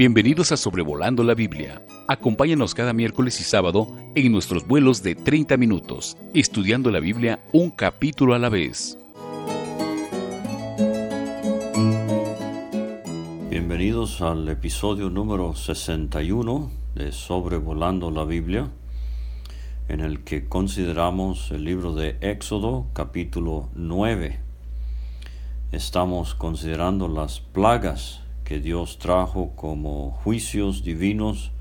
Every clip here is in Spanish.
Bienvenidos a Sobrevolando la Biblia. Acompáñanos cada miércoles y sábado en nuestros vuelos de 30 minutos, estudiando la Biblia un capítulo a la vez. Bienvenidos al episodio número 61 de Sobrevolando la Biblia, en el que consideramos el libro de Éxodo capítulo 9. Estamos considerando las plagas que Dios trajo como juicios divinos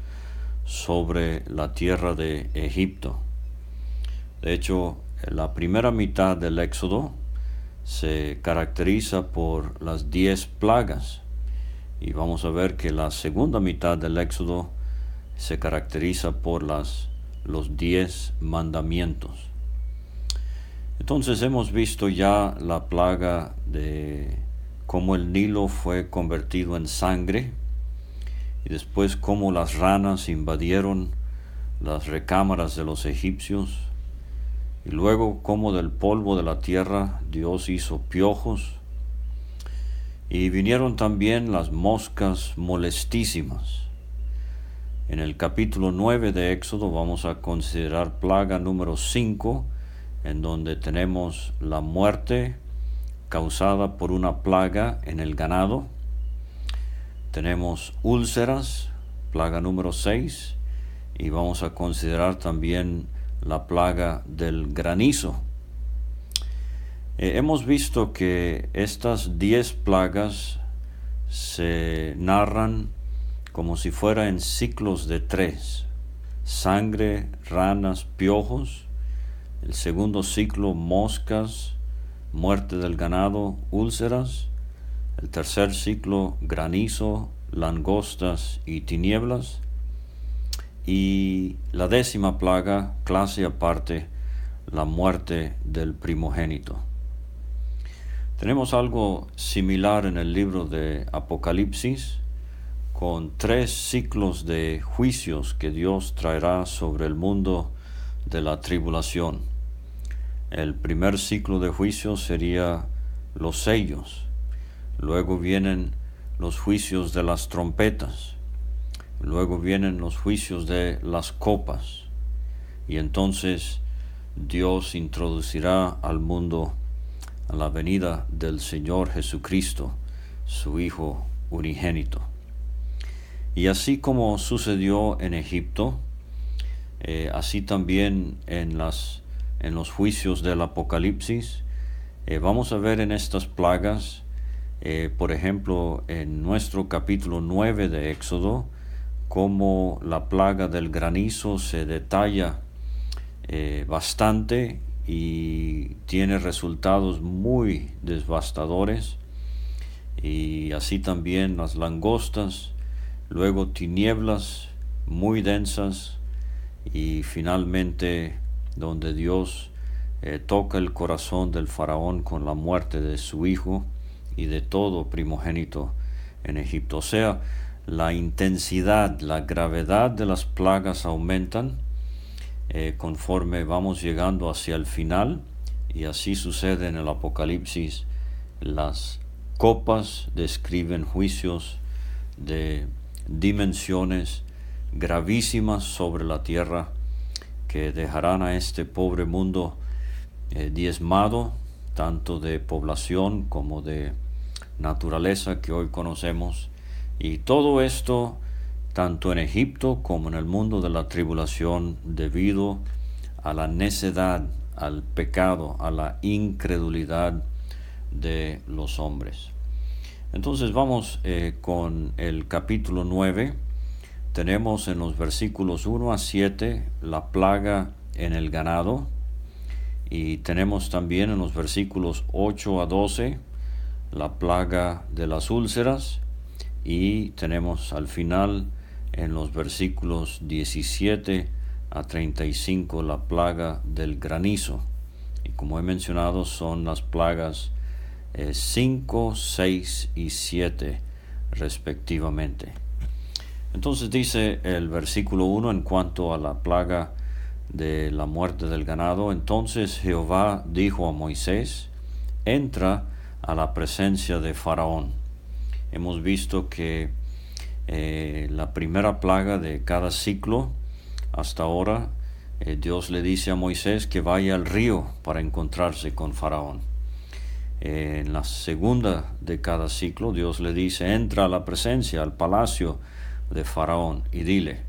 sobre la tierra de Egipto. De hecho, la primera mitad del Éxodo se caracteriza por las diez plagas y vamos a ver que la segunda mitad del Éxodo se caracteriza por las, los diez mandamientos. Entonces hemos visto ya la plaga de cómo el Nilo fue convertido en sangre y después cómo las ranas invadieron las recámaras de los egipcios y luego cómo del polvo de la tierra Dios hizo piojos y vinieron también las moscas molestísimas. En el capítulo 9 de Éxodo vamos a considerar plaga número 5 en donde tenemos la muerte causada por una plaga en el ganado. Tenemos úlceras, plaga número 6, y vamos a considerar también la plaga del granizo. Eh, hemos visto que estas 10 plagas se narran como si fuera en ciclos de tres. Sangre, ranas, piojos. El segundo ciclo, moscas, muerte del ganado, úlceras, el tercer ciclo, granizo, langostas y tinieblas, y la décima plaga, clase aparte, la muerte del primogénito. Tenemos algo similar en el libro de Apocalipsis, con tres ciclos de juicios que Dios traerá sobre el mundo de la tribulación. El primer ciclo de juicios sería los sellos. Luego vienen los juicios de las trompetas. Luego vienen los juicios de las copas. Y entonces Dios introducirá al mundo a la venida del Señor Jesucristo, su Hijo unigénito. Y así como sucedió en Egipto, eh, así también en las en los juicios del Apocalipsis. Eh, vamos a ver en estas plagas, eh, por ejemplo, en nuestro capítulo 9 de Éxodo, cómo la plaga del granizo se detalla eh, bastante y tiene resultados muy devastadores. Y así también las langostas, luego tinieblas muy densas y finalmente donde Dios eh, toca el corazón del faraón con la muerte de su hijo y de todo primogénito en Egipto. O sea, la intensidad, la gravedad de las plagas aumentan eh, conforme vamos llegando hacia el final y así sucede en el Apocalipsis. Las copas describen juicios de dimensiones gravísimas sobre la tierra que dejarán a este pobre mundo eh, diezmado, tanto de población como de naturaleza que hoy conocemos. Y todo esto, tanto en Egipto como en el mundo de la tribulación, debido a la necedad, al pecado, a la incredulidad de los hombres. Entonces vamos eh, con el capítulo 9 tenemos en los versículos 1 a 7 la plaga en el ganado y tenemos también en los versículos 8 a 12 la plaga de las úlceras y tenemos al final en los versículos 17 a 35 la plaga del granizo. Y como he mencionado son las plagas 5, eh, 6 y 7 respectivamente. Entonces dice el versículo 1 en cuanto a la plaga de la muerte del ganado, entonces Jehová dijo a Moisés, entra a la presencia de Faraón. Hemos visto que eh, la primera plaga de cada ciclo hasta ahora, eh, Dios le dice a Moisés que vaya al río para encontrarse con Faraón. Eh, en la segunda de cada ciclo, Dios le dice, entra a la presencia, al palacio de Faraón y dile.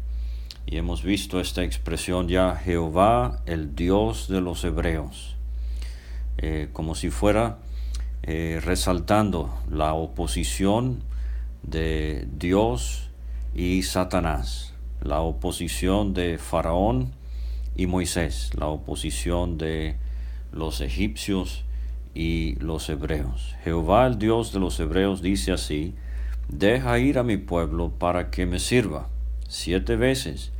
Y hemos visto esta expresión ya, Jehová, el Dios de los hebreos, como si fuera resaltando la oposición de Dios y Satanás, la oposición de Faraón y Moisés, la oposición de los egipcios y los hebreos. Jehová el Dios de los hebreos dice así, deja ir a mi pueblo para que me sirva. Siete veces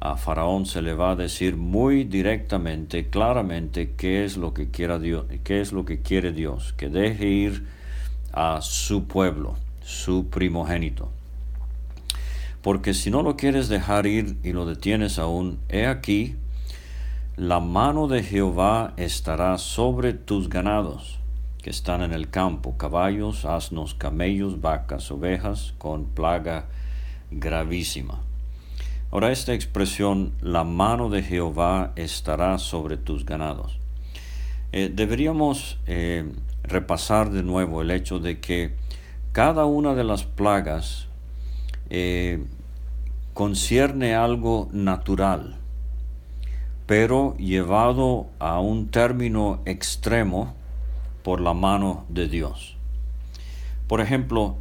a Faraón se le va a decir muy directamente, claramente, qué es lo que quiera Dios, qué es lo que quiere Dios, que deje ir a su pueblo su primogénito. Porque si no lo quieres dejar ir y lo detienes aún, he aquí, la mano de Jehová estará sobre tus ganados que están en el campo, caballos, asnos, camellos, vacas, ovejas, con plaga gravísima. Ahora esta expresión, la mano de Jehová estará sobre tus ganados. Eh, deberíamos eh, repasar de nuevo el hecho de que cada una de las plagas eh, concierne algo natural, pero llevado a un término extremo por la mano de Dios. Por ejemplo,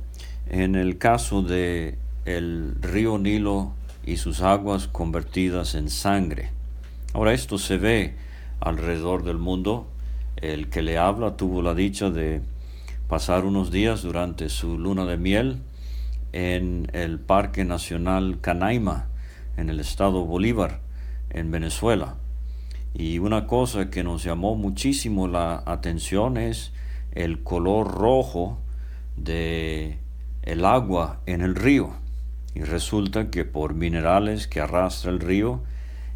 en el caso de el río Nilo y sus aguas convertidas en sangre. Ahora esto se ve alrededor del mundo. El que le habla tuvo la dicha de pasar unos días durante su luna de miel en el Parque Nacional Canaima, en el estado Bolívar, en Venezuela. Y una cosa que nos llamó muchísimo la atención es el color rojo de el agua en el río. Y resulta que por minerales que arrastra el río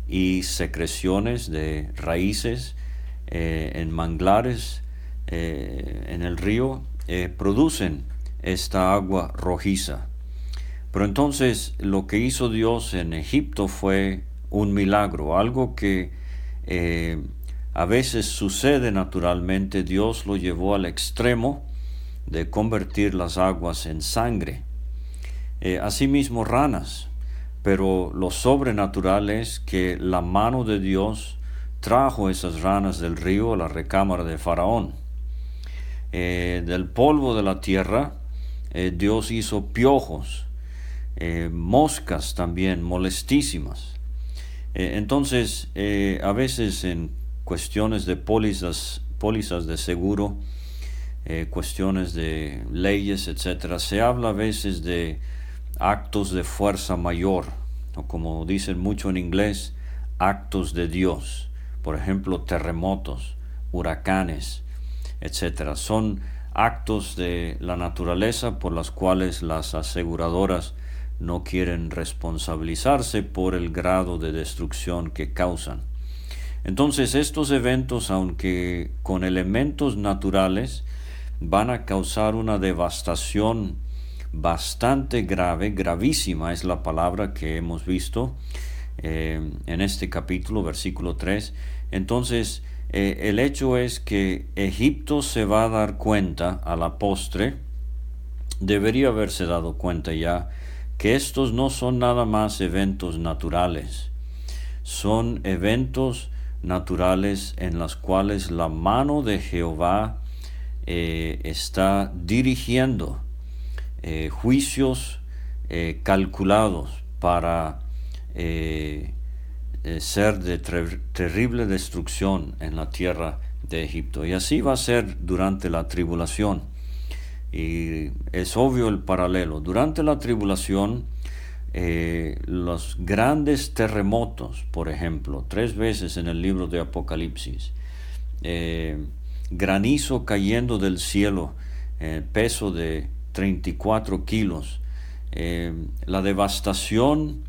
y secreciones de raíces eh, en manglares eh, en el río eh, producen esta agua rojiza. Pero entonces lo que hizo Dios en Egipto fue un milagro, algo que eh, a veces sucede naturalmente, Dios lo llevó al extremo de convertir las aguas en sangre. asimismo ranas, pero lo sobrenatural es que la mano de Dios trajo esas ranas del río a la recámara de Faraón. Eh, del polvo de la tierra, eh, Dios hizo piojos, eh, moscas también molestísimas. Entonces, a veces en cuestiones de pólizas, pólizas de seguro, cuestiones de leyes, etc., se habla a veces de actos de fuerza mayor, o como dicen mucho en inglés, actos de Dios, por ejemplo, terremotos, huracanes, etcétera. Son actos de la naturaleza por los cuales las aseguradoras no quieren responsabilizarse por el grado de destrucción que causan. Entonces estos eventos, aunque con elementos naturales, van a causar una devastación bastante grave, gravísima es la palabra que hemos visto eh, en este capítulo, versículo 3. Entonces, eh, el hecho es que Egipto se va a dar cuenta a la postre, debería haberse dado cuenta ya, que estos no son nada más eventos naturales, son eventos naturales en los cuales la mano de Jehová eh, está dirigiendo eh, juicios calculados para eh, ser de terrible destrucción en la tierra de Egipto. Y así va a ser durante la tribulación. Y es obvio el paralelo. Durante la tribulación, eh, los grandes terremotos, por ejemplo, tres veces en el libro de Apocalipsis, eh, granizo cayendo del cielo, peso de 34 kilos, la devastación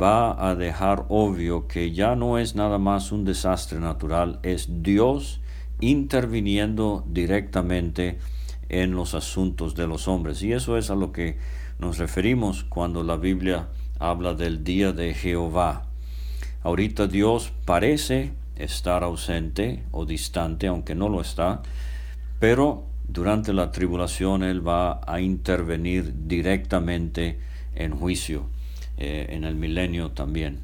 va a dejar obvio que ya no es nada más un desastre natural, es Dios interviniendo directamente en los asuntos de los hombres. Y eso es a lo que nos referimos cuando la Biblia habla del día de Jehová. Ahorita Dios parece estar ausente o distante, aunque no lo está, pero durante la tribulación Él va a intervenir directamente en juicio, eh, en el milenio también.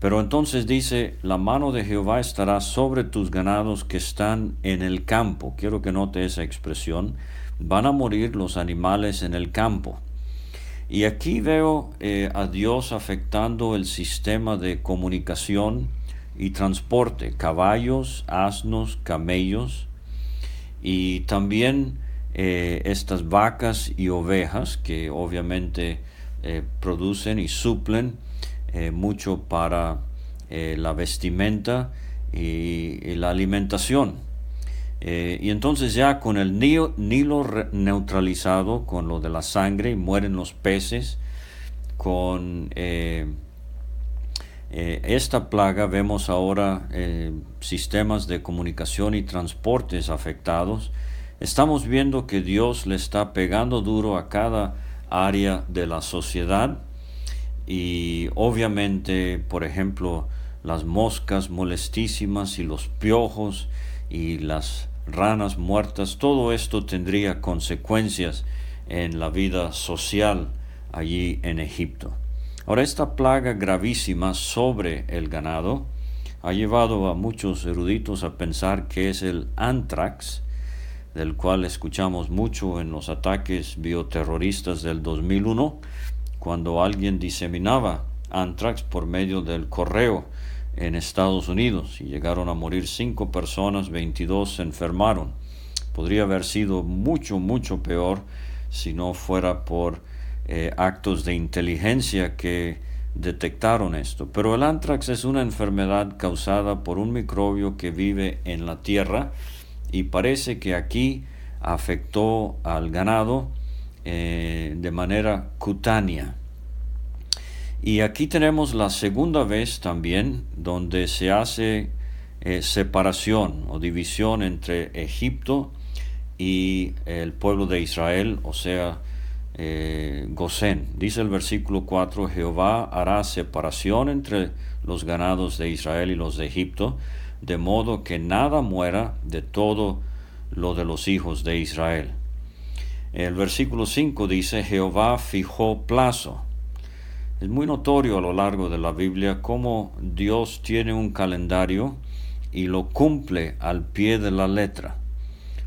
Pero entonces dice, la mano de Jehová estará sobre tus ganados que están en el campo. Quiero que note esa expresión. Van a morir los animales en el campo. Y aquí veo eh, a Dios afectando el sistema de comunicación y transporte, caballos, asnos, camellos, y también eh, estas vacas y ovejas que obviamente eh, producen y suplen eh, mucho para la vestimenta y, la alimentación. y entonces ya con el Nilo, neutralizado, con lo de la sangre, mueren los peces, con esta plaga vemos ahora sistemas de comunicación y transportes afectados. Estamos viendo que Dios le está pegando duro a cada área de la sociedad y obviamente, por ejemplo, las moscas molestísimas y los piojos y las ranas muertas, todo esto tendría consecuencias en la vida social allí en Egipto. Ahora, esta plaga gravísima sobre el ganado ha llevado a muchos eruditos a pensar que es el anthrax, del cual escuchamos mucho en los ataques bioterroristas del 2001, cuando alguien diseminaba anthrax por medio del correo en Estados Unidos y llegaron a morir cinco personas, 22 se enfermaron. Podría haber sido mucho, mucho peor si no fuera por eh, actos de inteligencia que detectaron esto. Pero el anthrax es una enfermedad causada por un microbio que vive en la tierra y parece que aquí afectó al ganado eh, de manera cutánea. Y aquí tenemos la segunda vez también donde se hace eh, separación o división entre Egipto y el pueblo de Israel, o sea, eh, Gosén. Dice el versículo 4, Jehová hará separación entre los ganados de Israel y los de Egipto, de modo que nada muera de todo lo de los hijos de Israel. El versículo 5 dice, Jehová fijó plazo. Es muy notorio a lo largo de la Biblia cómo Dios tiene un calendario y lo cumple al pie de la letra.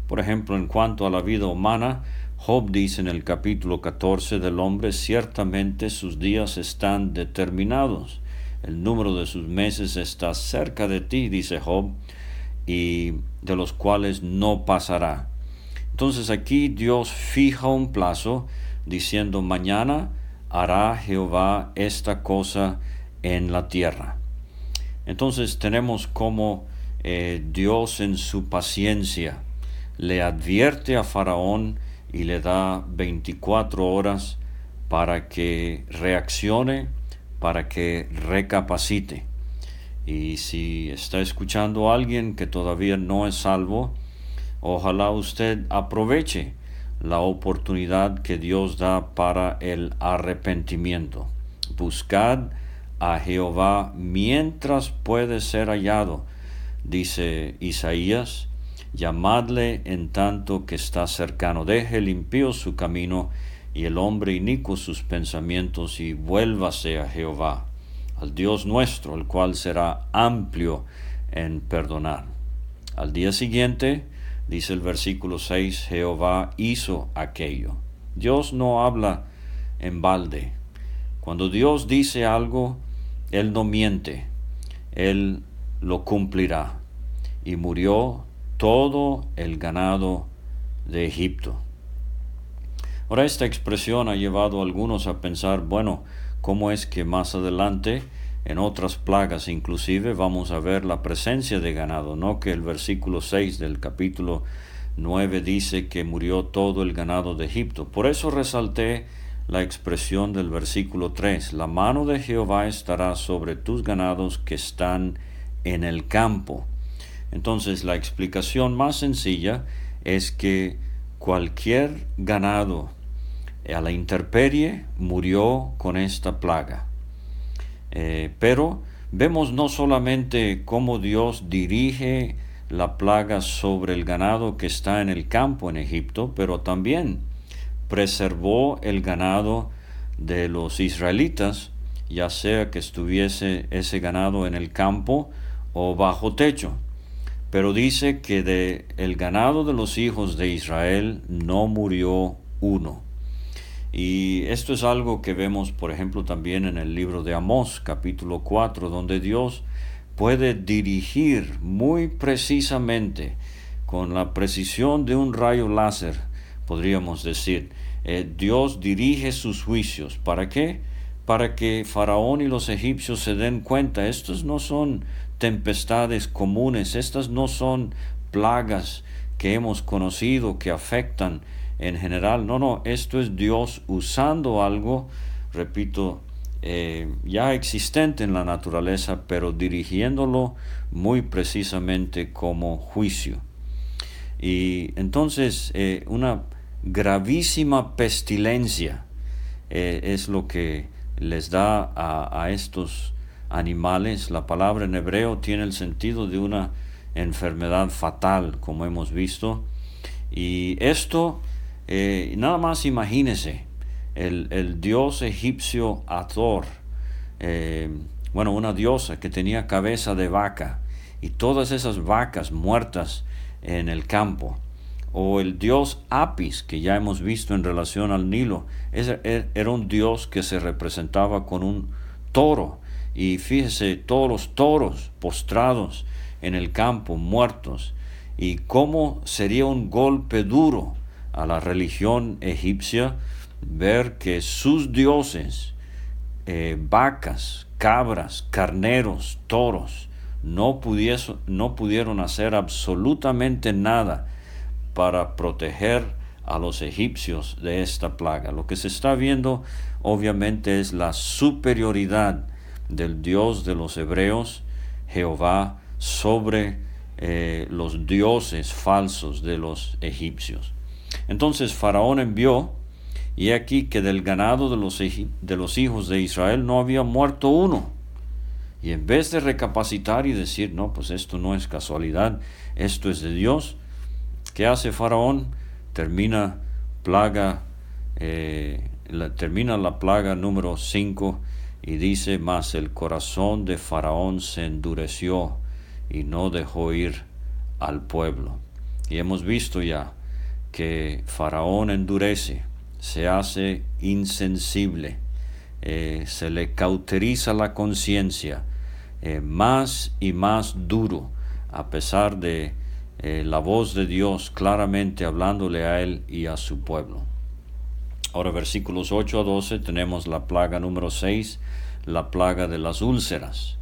Por ejemplo, en cuanto a la vida humana, Job dice en el capítulo 14 del hombre, ciertamente sus días están determinados, el número de sus meses está cerca de ti, dice Job, y de los cuales no pasará. Entonces aquí Dios fija un plazo diciendo, mañana hará Jehová esta cosa en la tierra. Entonces tenemos como eh, Dios en su paciencia le advierte a Faraón y le da 24 horas para que reaccione, para que recapacite. Y si está escuchando a alguien que todavía no es salvo, ojalá usted aproveche la oportunidad que Dios da para el arrepentimiento. Buscad a Jehová mientras puede ser hallado, dice Isaías, llamadle en tanto que está cercano. Deje limpio su camino y el hombre inicuo sus pensamientos y vuélvase a Jehová, al Dios nuestro, el cual será amplio en perdonar. Al día siguiente, dice el versículo 6, Jehová hizo aquello. Dios no habla en balde. Cuando Dios dice algo, Él no miente, Él lo cumplirá. Y murió todo el ganado de Egipto. Ahora esta expresión ha llevado a algunos a pensar, bueno, ¿cómo es que más adelante, en otras plagas inclusive, vamos a ver la presencia de ganado? No que el versículo 6 del capítulo 9 dice que murió todo el ganado de Egipto. Por eso resalté la expresión del versículo 3, la mano de Jehová estará sobre tus ganados que están en el campo. Entonces la explicación más sencilla es que cualquier ganado a la intemperie murió con esta plaga. Eh, pero vemos no solamente cómo Dios dirige la plaga sobre el ganado que está en el campo en Egipto, pero también preservó el ganado de los israelitas, ya sea que estuviese ese ganado en el campo o bajo techo. Pero dice que de el ganado de los hijos de Israel no murió uno. Y esto es algo que vemos, por ejemplo, también en el libro de Amós, capítulo 4, donde Dios puede dirigir muy precisamente, con la precisión de un rayo láser, podríamos decir, eh, Dios dirige sus juicios. ¿Para qué? Para que Faraón y los egipcios se den cuenta, estos no son tempestades comunes, estas no son plagas que hemos conocido que afectan en general. No, no, esto es Dios usando algo, repito, eh, ya existente en la naturaleza, pero dirigiéndolo muy precisamente como juicio. Y entonces eh, una gravísima pestilencia eh, es lo que les da a, a estos animales. La palabra en hebreo tiene el sentido de una enfermedad fatal, como hemos visto. Y esto eh, nada más imagínese el, dios egipcio Ator, eh, bueno, una diosa que tenía cabeza de vaca y todas esas vacas muertas en el campo. O el dios Apis, que ya hemos visto en relación al Nilo, er, era un dios que se representaba con un toro. Y fíjese, todos los toros postrados en el campo, muertos. Y cómo sería un golpe duro a la religión egipcia ver que sus dioses, eh, vacas, cabras, carneros, toros, no, no pudieron hacer absolutamente nada para proteger a los egipcios de esta plaga. Lo que se está viendo obviamente es la superioridad del Dios de los hebreos, Jehová, sobre eh, los dioses falsos de los egipcios. Entonces Faraón envió, y aquí que del ganado de los, hijos de Israel no había muerto uno. Y en vez de recapacitar y decir, no, pues esto no es casualidad, esto es de Dios, ¿qué hace Faraón? Termina plaga, eh, la, termina la plaga número 5 y dice, más el corazón de Faraón se endureció y no dejó ir al pueblo. Y hemos visto ya que Faraón endurece, se hace insensible, eh, se le cauteriza la conciencia, eh, más y más duro, a pesar de eh, la voz de Dios claramente hablándole a él y a su pueblo. Ahora versículos 8 a 12 tenemos la plaga número 6, la plaga de las úlceras.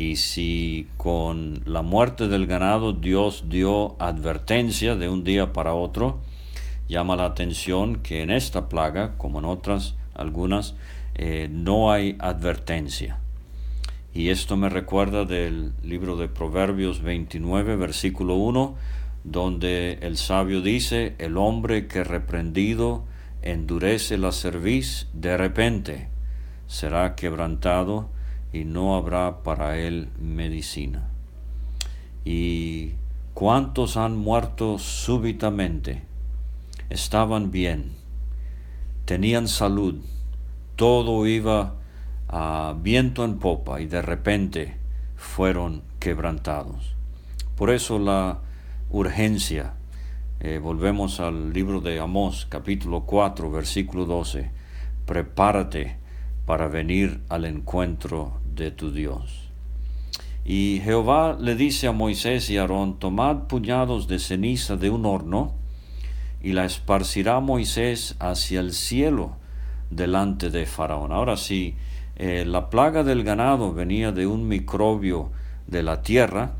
Y si con la muerte del ganado Dios dio advertencia de un día para otro, llama la atención que en esta plaga, como en otras algunas, eh, no hay advertencia. Y esto me recuerda del libro de Proverbios 29, versículo 1, donde el sabio dice, el hombre que reprendido endurece la cerviz, de repente será quebrantado y no habrá para él medicina. ¿Y cuántos han muerto súbitamente? Estaban bien, tenían salud, todo iba a viento en popa y de repente fueron quebrantados. Por eso la urgencia, eh, volvemos al libro de Amós capítulo 4 versículo 12, prepárate para venir al encuentro de tu Dios. Y Jehová le dice a Moisés y Aarón, tomad puñados de ceniza de un horno, y la esparcirá Moisés hacia el cielo delante de Faraón. Ahora sí, eh, la plaga del ganado venía de un microbio de la tierra,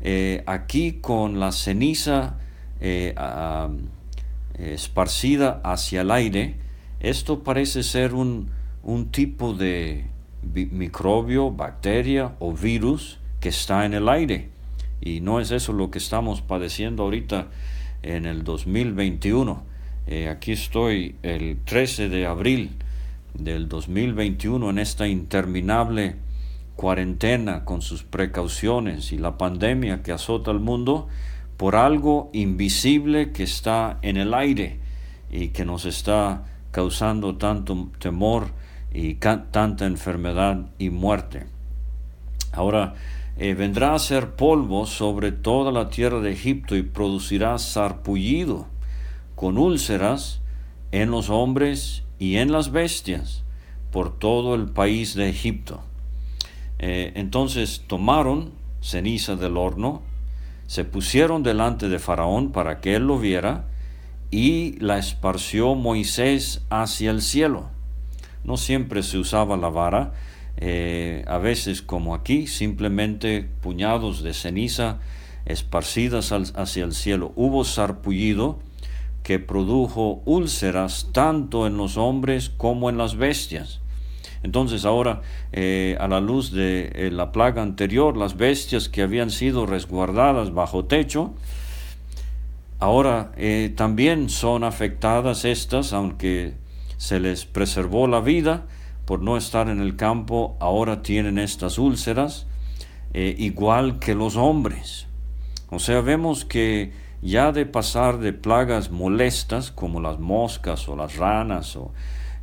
eh, aquí con la ceniza eh, esparcida hacia el aire, esto parece ser un, un tipo de microbio, bacteria o virus que está en el aire. Y no es eso lo que estamos padeciendo ahorita en el 2021. Eh, aquí estoy el 13 de abril del 2021 en esta interminable cuarentena con sus precauciones y la pandemia que azota al mundo por algo invisible que está en el aire y que nos está causando tanto temor y tanta enfermedad y muerte. Ahora, eh, vendrá a ser polvo sobre toda la tierra de Egipto y producirá sarpullido con úlceras en los hombres y en las bestias por todo el país de Egipto. Eh, entonces tomaron ceniza del horno, se pusieron delante de Faraón para que él lo viera, y la esparció Moisés hacia el cielo. No siempre se usaba la vara, eh, a veces como aquí, simplemente puñados de ceniza esparcidas hacia el cielo. Hubo sarpullido que produjo úlceras tanto en los hombres como en las bestias. Entonces ahora, eh, a la luz de eh, la plaga anterior, las bestias que habían sido resguardadas bajo techo, ahora eh, también son afectadas estas, aunque se les preservó la vida por no estar en el campo, ahora tienen estas úlceras, igual que los hombres. O sea, vemos que ya de pasar de plagas molestas como las moscas o las ranas o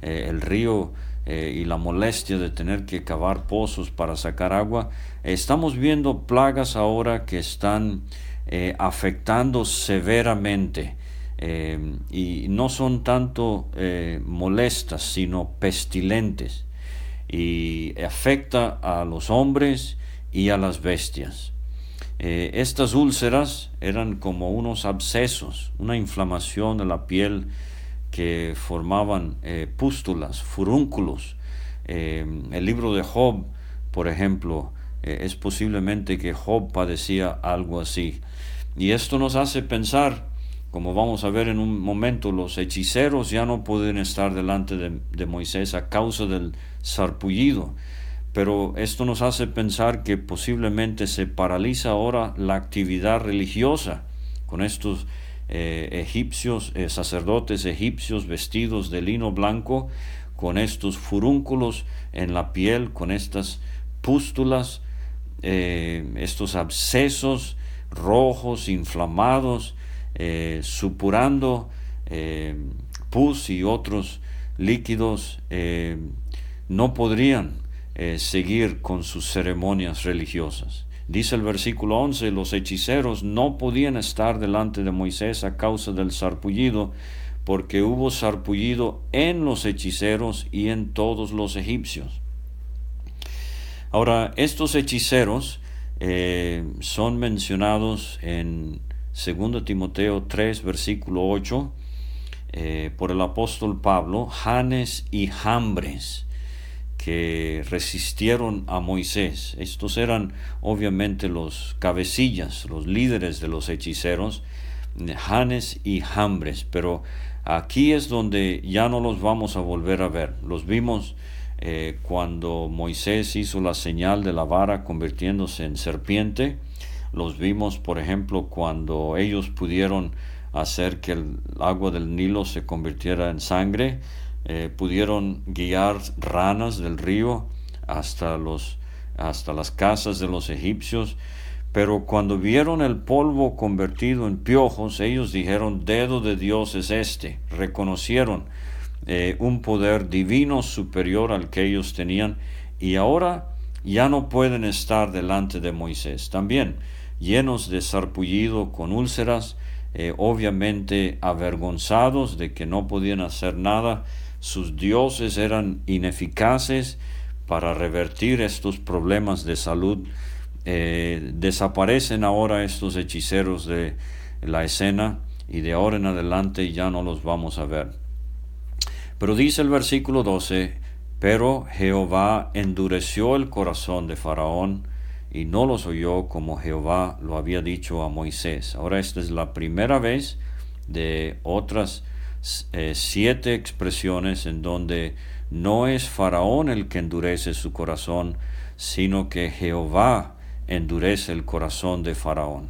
el río eh, y la molestia de tener que cavar pozos para sacar agua, estamos viendo plagas ahora que están eh, afectando severamente eh, y no son tanto molestas, sino pestilentes y afecta a los hombres y a las bestias. estas úlceras eran como unos abscesos, una inflamación de la piel que formaban eh, pústulas, furúnculos. Eh, el libro de Job, por ejemplo, eh, es posiblemente que Job padecía algo así. Y esto nos hace pensar, como vamos a ver en un momento, los hechiceros ya no pueden estar delante de, Moisés a causa del sarpullido. Pero esto nos hace pensar que posiblemente se paraliza ahora la actividad religiosa con estos eh, egipcios, eh, sacerdotes egipcios vestidos de lino blanco, con estos furúnculos en la piel, con estas pústulas, eh, estos abscesos rojos, inflamados, supurando pus y otros líquidos, no podrían seguir con sus ceremonias religiosas. Dice el versículo 11, los hechiceros no podían estar delante de Moisés a causa del sarpullido, porque hubo sarpullido en los hechiceros y en todos los egipcios. Ahora, estos hechiceros eh, son mencionados en 2 Timoteo 3, versículo 8, eh, por el apóstol Pablo, Janes y Jambres que resistieron a Moisés. Estos eran obviamente los cabecillas, los líderes de los hechiceros, Janes y Jambres, pero aquí es donde ya no los vamos a volver a ver. Los vimos eh, cuando Moisés hizo la señal de la vara convirtiéndose en serpiente. Los vimos, por ejemplo, cuando ellos pudieron hacer que el agua del Nilo se convirtiera en sangre. Eh, pudieron guiar ranas del río hasta, los, hasta las casas de los egipcios, pero cuando vieron el polvo convertido en piojos, ellos dijeron, dedo de Dios es este, reconocieron eh, un poder divino superior al que ellos tenían y ahora ya no pueden estar delante de Moisés. También llenos de sarpullido, con úlceras, eh, obviamente avergonzados de que no podían hacer nada, sus dioses eran ineficaces para revertir estos problemas de salud. Eh, desaparecen ahora estos hechiceros de la escena y de ahora en adelante ya no los vamos a ver. Pero dice el versículo 12, pero Jehová endureció el corazón de Faraón y no los oyó como Jehová lo había dicho a Moisés. Ahora esta es la primera vez de otras eh, siete expresiones en donde no es Faraón el que endurece su corazón, sino que Jehová endurece el corazón de Faraón.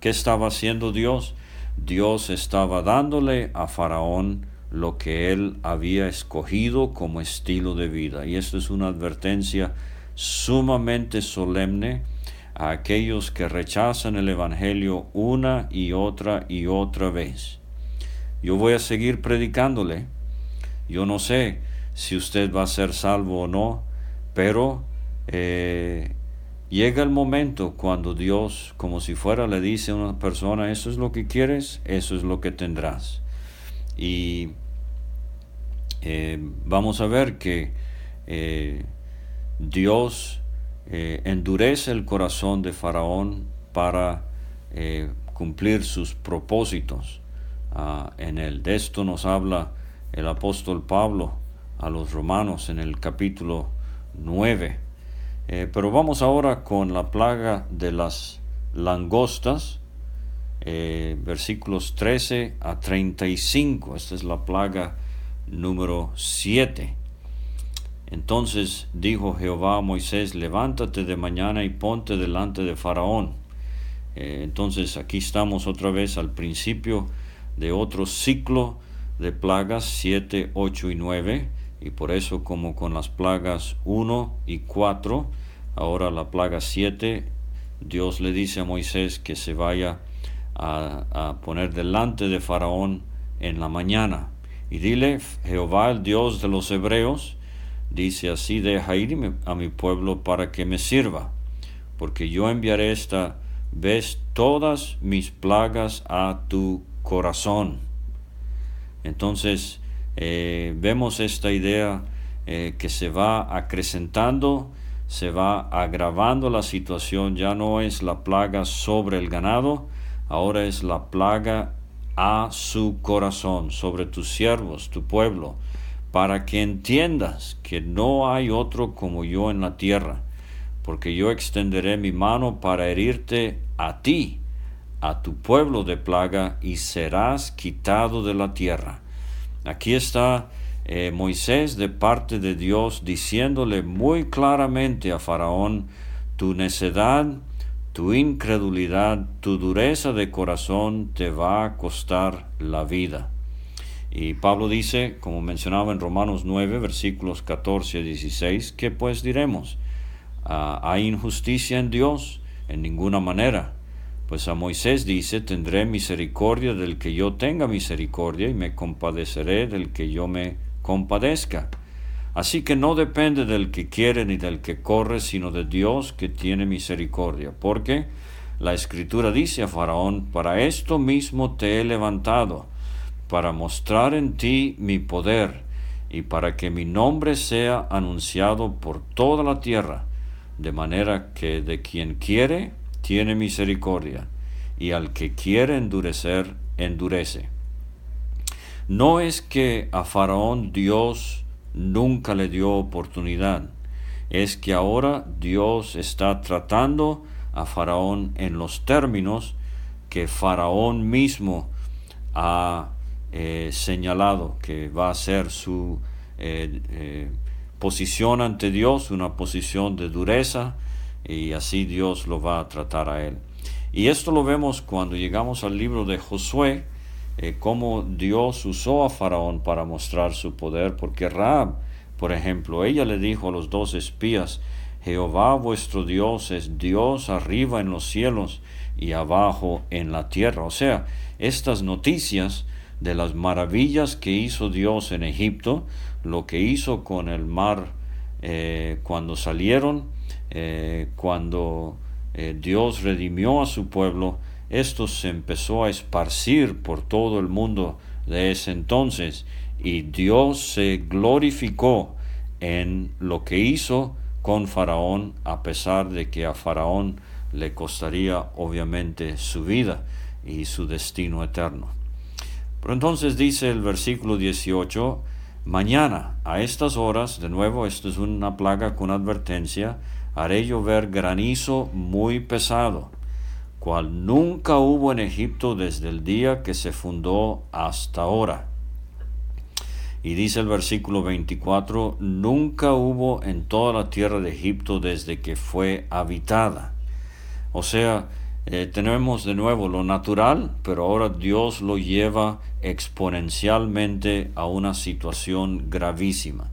¿Qué estaba haciendo Dios? Dios estaba dándole a Faraón lo que él había escogido como estilo de vida. Y esto es una advertencia sumamente solemne a aquellos que rechazan el Evangelio una y otra y otra vez. Yo voy a seguir predicándole. Yo no sé si usted va a ser salvo o no, pero eh, llega el momento cuando Dios, como si fuera, le dice a una persona, eso es lo que quieres, eso es lo que tendrás. Y eh, vamos a ver que eh, Dios endurece el corazón de Faraón para cumplir sus propósitos ah, en él. De esto nos habla el apóstol Pablo a los romanos en el capítulo 9. Eh, pero vamos ahora con la plaga de las langostas, eh, versículos 13 a 35. Esta es la plaga número 7. Entonces dijo Jehová a Moisés, levántate de mañana y ponte delante de Faraón. Eh, entonces aquí estamos otra vez al principio de otro ciclo de plagas 7, 8 y 9 y por eso como con las plagas 1 y 4, ahora la plaga 7, Dios le dice a Moisés que se vaya a, poner delante de Faraón en la mañana. Y dile, Jehová, el Dios de los hebreos, dice así, deja ir a mi pueblo para que me sirva, porque yo enviaré esta vez todas mis plagas a tu corazón. Entonces, eh, vemos esta idea eh, que se va acrecentando, se va agravando la situación, ya no es la plaga sobre el ganado, ahora es la plaga a su corazón, sobre tus siervos, tu pueblo, para que entiendas que no hay otro como yo en la tierra, porque yo extenderé mi mano para herirte a ti, a tu pueblo de plaga, y serás quitado de la tierra. Aquí está eh, Moisés de parte de Dios diciéndole muy claramente a Faraón, tu necedad, tu incredulidad, tu dureza de corazón te va a costar la vida. Y Pablo dice, como mencionaba en Romanos 9, versículos 14 a 16, ¿qué pues diremos? Ah, ¿Hay injusticia en Dios? En ninguna manera. Pues a Moisés dice, tendré misericordia del que yo tenga misericordia y me compadeceré del que yo me compadezca. Así que no depende del que quiere ni del que corre, sino de Dios que tiene misericordia. Porque la escritura dice a Faraón, para esto mismo te he levantado, para mostrar en ti mi poder y para que mi nombre sea anunciado por toda la tierra, de manera que de quien quiere tiene misericordia, y al que quiere endurecer, endurece. No es que a Faraón Dios nunca le dio oportunidad, es que ahora Dios está tratando a Faraón en los términos que Faraón mismo ha eh, señalado que va a ser su eh, eh, posición ante Dios, una posición de dureza, y así Dios lo va a tratar a él. Y esto lo vemos cuando llegamos al libro de Josué, eh, cómo Dios usó a Faraón para mostrar su poder, porque Raab, por ejemplo, ella le dijo a los dos espías, Jehová vuestro Dios es Dios arriba en los cielos y abajo en la tierra. O sea, estas noticias de las maravillas que hizo Dios en Egipto, lo que hizo con el mar eh, cuando salieron, eh, cuando Dios redimió a su pueblo, esto se empezó a esparcir por todo el mundo de ese entonces y Dios se glorificó en lo que hizo con Faraón a pesar de que a Faraón le costaría obviamente su vida y su destino eterno. Pero entonces dice el versículo 18, mañana a estas horas, de nuevo esto es una plaga con advertencia, haré llover granizo muy pesado, cual nunca hubo en Egipto desde el día que se fundó hasta ahora. Y dice el versículo 24, nunca hubo en toda la tierra de Egipto desde que fue habitada. O sea, eh, tenemos de nuevo lo natural, pero ahora Dios lo lleva exponencialmente a una situación gravísima.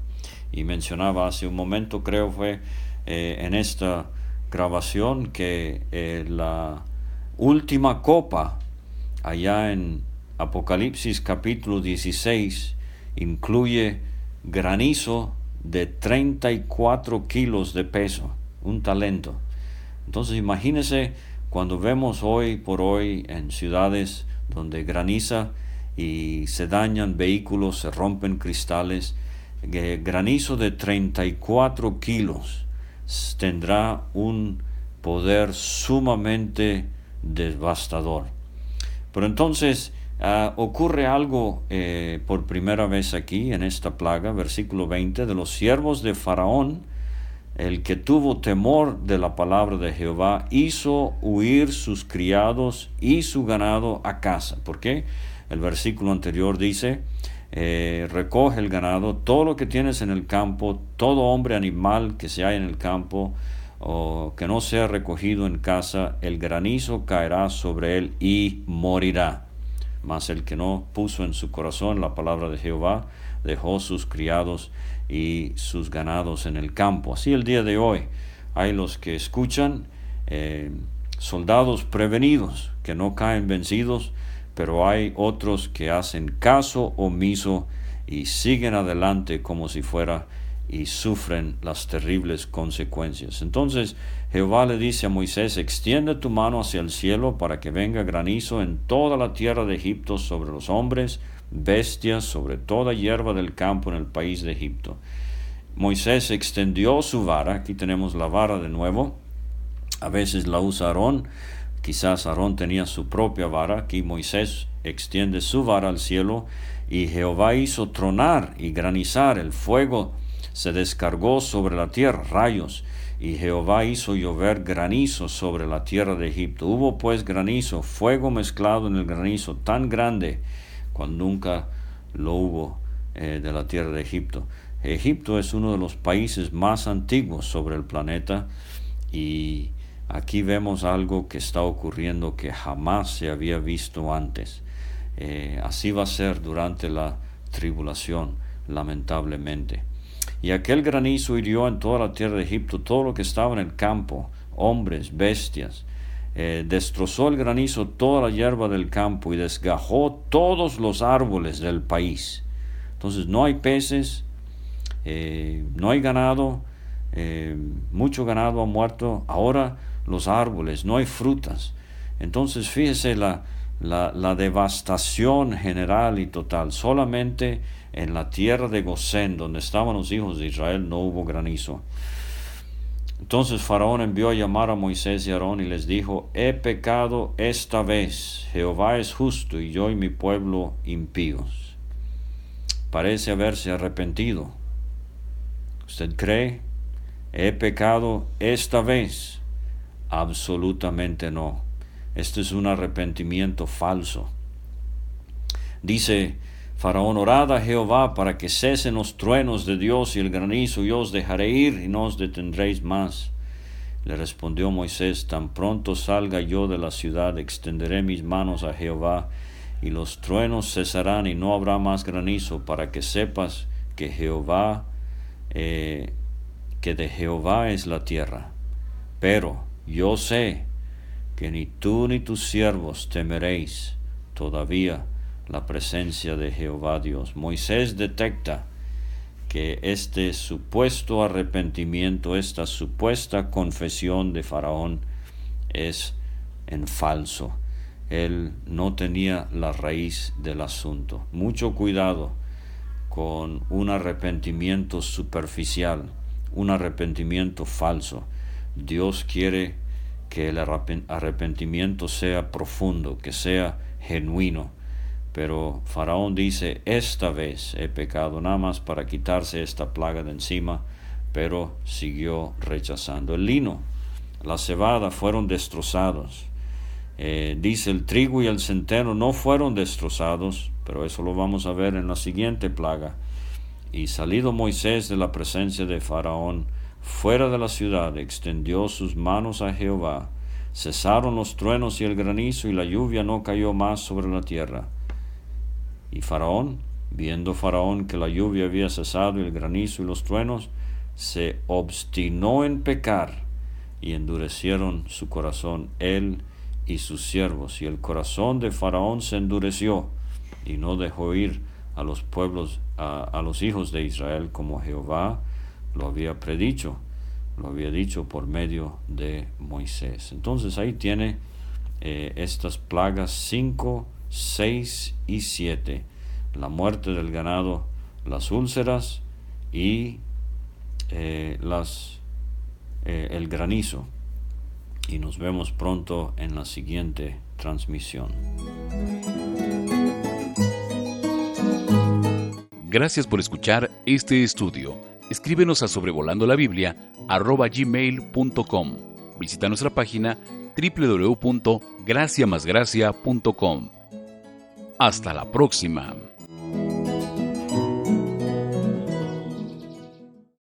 Y mencionaba hace un momento, creo fue eh, en esta grabación, que eh, la última copa, allá en Apocalipsis capítulo 16, incluye granizo de 34 kilos de peso, un talento. Entonces imagínese cuando vemos hoy por hoy en ciudades donde graniza y se dañan vehículos, se rompen cristales, granizo de 34 kilos tendrá un poder sumamente devastador. Pero entonces ah, ocurre algo eh, por primera vez aquí en esta plaga, versículo 20, de los siervos de Faraón, el que tuvo temor de la palabra de Jehová, hizo huir sus criados y su ganado a casa. ¿Por qué? El versículo anterior dice, eh, recoge el ganado, todo lo que tienes en el campo, todo hombre animal que se haya en el campo o que no sea recogido en casa, el granizo caerá sobre él y morirá. Mas el que no puso en su corazón la palabra de Jehová, dejó sus criados y sus ganados en el campo. Así el día de hoy hay los que escuchan, eh, soldados prevenidos, que no caen vencidos, pero hay otros que hacen caso omiso y siguen adelante como si fuera y sufren las terribles consecuencias. Entonces Jehová le dice a Moisés, extiende tu mano hacia el cielo para que venga granizo en toda la tierra de Egipto sobre los hombres, bestias, sobre toda hierba del campo en el país de Egipto. Moisés extendió su vara, aquí tenemos la vara de nuevo, a veces la usa Aarón, Quizás Aarón tenía su propia vara, aquí Moisés extiende su vara al cielo y Jehová hizo tronar y granizar, el fuego se descargó sobre la tierra, rayos, y Jehová hizo llover granizo sobre la tierra de Egipto. Hubo pues granizo, fuego mezclado en el granizo, tan grande cuando nunca lo hubo eh, de la tierra de Egipto. Egipto es uno de los países más antiguos sobre el planeta y Aquí vemos algo que está ocurriendo que jamás se había visto antes. Eh, así va a ser durante la tribulación, lamentablemente. Y aquel granizo hirió en toda la tierra de Egipto todo lo que estaba en el campo, hombres, bestias. Eh, destrozó el granizo toda la hierba del campo y desgajó todos los árboles del país. Entonces no hay peces, eh, no hay ganado, mucho ganado ha muerto. Ahora los árboles, no hay frutas. Entonces fíjese la, la, devastación general y total. Solamente en la tierra de Gosén, donde estaban los hijos de Israel, no hubo granizo. Entonces Faraón envió a llamar a Moisés y Aarón y les dijo, he pecado esta vez, Jehová es justo y yo y mi pueblo impíos. Parece haberse arrepentido. ¿Usted cree? He pecado esta vez. Absolutamente no. Este es un arrepentimiento falso. Dice Faraón, orad a Jehová para que cesen los truenos de Dios y el granizo, y os dejaré ir y no os detendréis más. Le respondió Moisés, tan pronto salga yo de la ciudad, extenderé mis manos a Jehová, y los truenos cesarán y no habrá más granizo, para que sepas que Jehová, eh, que de Jehová es la tierra. Pero yo sé que ni tú ni tus siervos temeréis todavía la presencia de Jehová Dios. Moisés detecta que este supuesto arrepentimiento, esta supuesta confesión de Faraón es en falso. Él no tenía la raíz del asunto. Mucho cuidado con un arrepentimiento superficial, un arrepentimiento falso. Dios quiere que el arrepentimiento sea profundo, que sea genuino. Pero Faraón dice, esta vez he pecado nada más para quitarse esta plaga de encima, pero siguió rechazando. El lino, la cebada fueron destrozados. Eh, dice el trigo y el centeno no fueron destrozados, pero eso lo vamos a ver en la siguiente plaga. Y salido Moisés de la presencia de Faraón, fuera de la ciudad, extendió sus manos a Jehová, cesaron los truenos y el granizo y la lluvia no cayó más sobre la tierra. Y Faraón, viendo Faraón que la lluvia había cesado y el granizo y los truenos, se obstinó en pecar y endurecieron su corazón él y sus siervos. Y el corazón de Faraón se endureció y no dejó ir a los pueblos, a, los hijos de Israel como Jehová lo había predicho, lo había dicho por medio de Moisés. Entonces ahí tiene eh, estas plagas 5, 6 y 7. La muerte del ganado, las úlceras y eh, las, eh, el granizo. Y nos vemos pronto en la siguiente transmisión. Gracias por escuchar este estudio. Escríbenos a sobrevolando la Biblia gmail.com. Visita nuestra página www.graciamasgracia.com. Hasta la próxima.